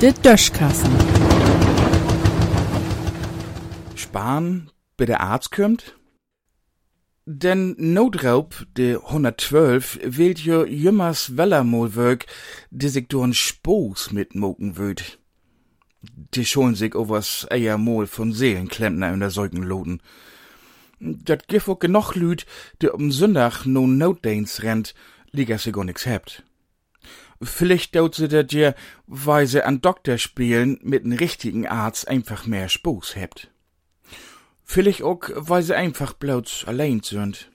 De Döschkassen. Spahn bei der Arzt kümmt? Den Notraub, de 112, wählt jo jümmers Wellermolwerk, de sich durch Spoos mitmoken würd. Die scholen sich overs eher mol von Seelenklempner in der Säugen loten. Dat gif auch genug Lüd, de um Sündach no Notdains rennt, liga se gar nix hebt. Vielleicht daut se dat je, weil se an Doktor spielen mit n richtigen Arzt einfach mehr Spoos hebt. Vielleicht auch, weil sie einfach bloß allein sind.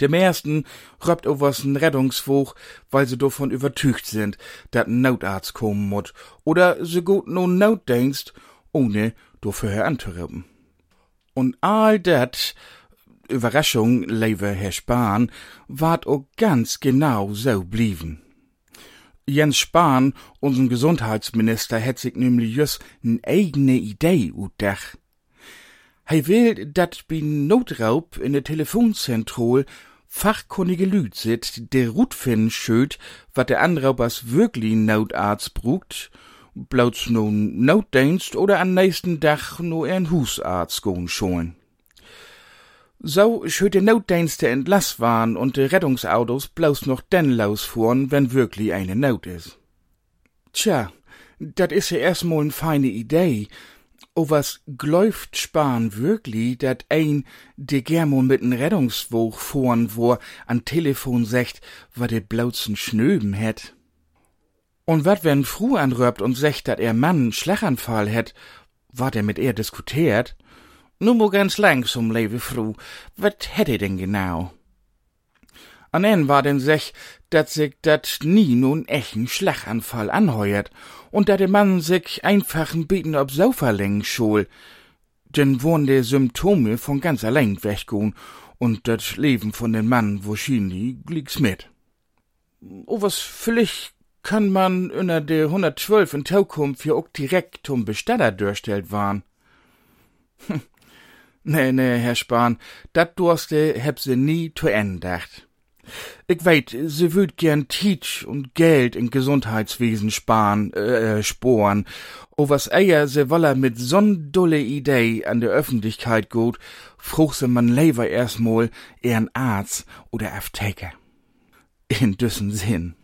Dem ersten röpt was n Rettungswoch, weil sie davon übertücht sind, dat n Notarzt kommen muss, oder sie gut no Notdienst, ohne dafür anzurüppen. Und all dat, Überraschung, lieber Herr Spahn, ward auch ganz genau so blieben. Jens Spahn, unseren Gesundheitsminister, hätt sich nämlich just n eigene Idee utdach. Hij will, dat bei Notraub in der Telefonzentrol fachkunnige Lüd sit, der Rut finden schöt, wat der Anraubers wirklich Notarzt brugt, blauts no Notdienst oder an nächsten Dach no ein Husarzt goen schoen. So schöt der Notdienste entlass waren und de Rettungsautos bloß noch denn losfuhren, wenn wirklich eine Not is. Tja, dat is ja erstmal n feine Idee, O was gläuft Spahn wirklich, dat ein, de germo mit n Rettungswoch fuhren, wo an Telefon secht, wa de blauzen Schnöben het? Und wat wenn Fru anröbt und secht, dat er Mann n Schlaganfall het, wat er mit er diskutiert? Nu mo ganz langsam, lebe Fru, wat hätt er denn genau? An en war denn sech, dat sich dat nie nun echten Schlaganfall anheuert und dat der Mann sich einfachen Beten ob Sofa längen schol, denn wurden de Symptome von ganz allein weggoen und dat Leben von den Mann wahrscheinlich glieks mit. O was vielleicht kann man unter de 112 in Zukunft ja auch direkt zum Bestatter durchstellt waren. Nee, nee, Herr Spahn, dat durste heb se nie zu dacht. Ich weet, sie würd gern Teach und Geld in Gesundheitswesen sparen, äh, sporen. O was eier se woller mit so'n dulle Idee an der Öffentlichkeit gut, fruch se man lever erstmal ehren Arzt oder Apotheker. In düssen Sinn.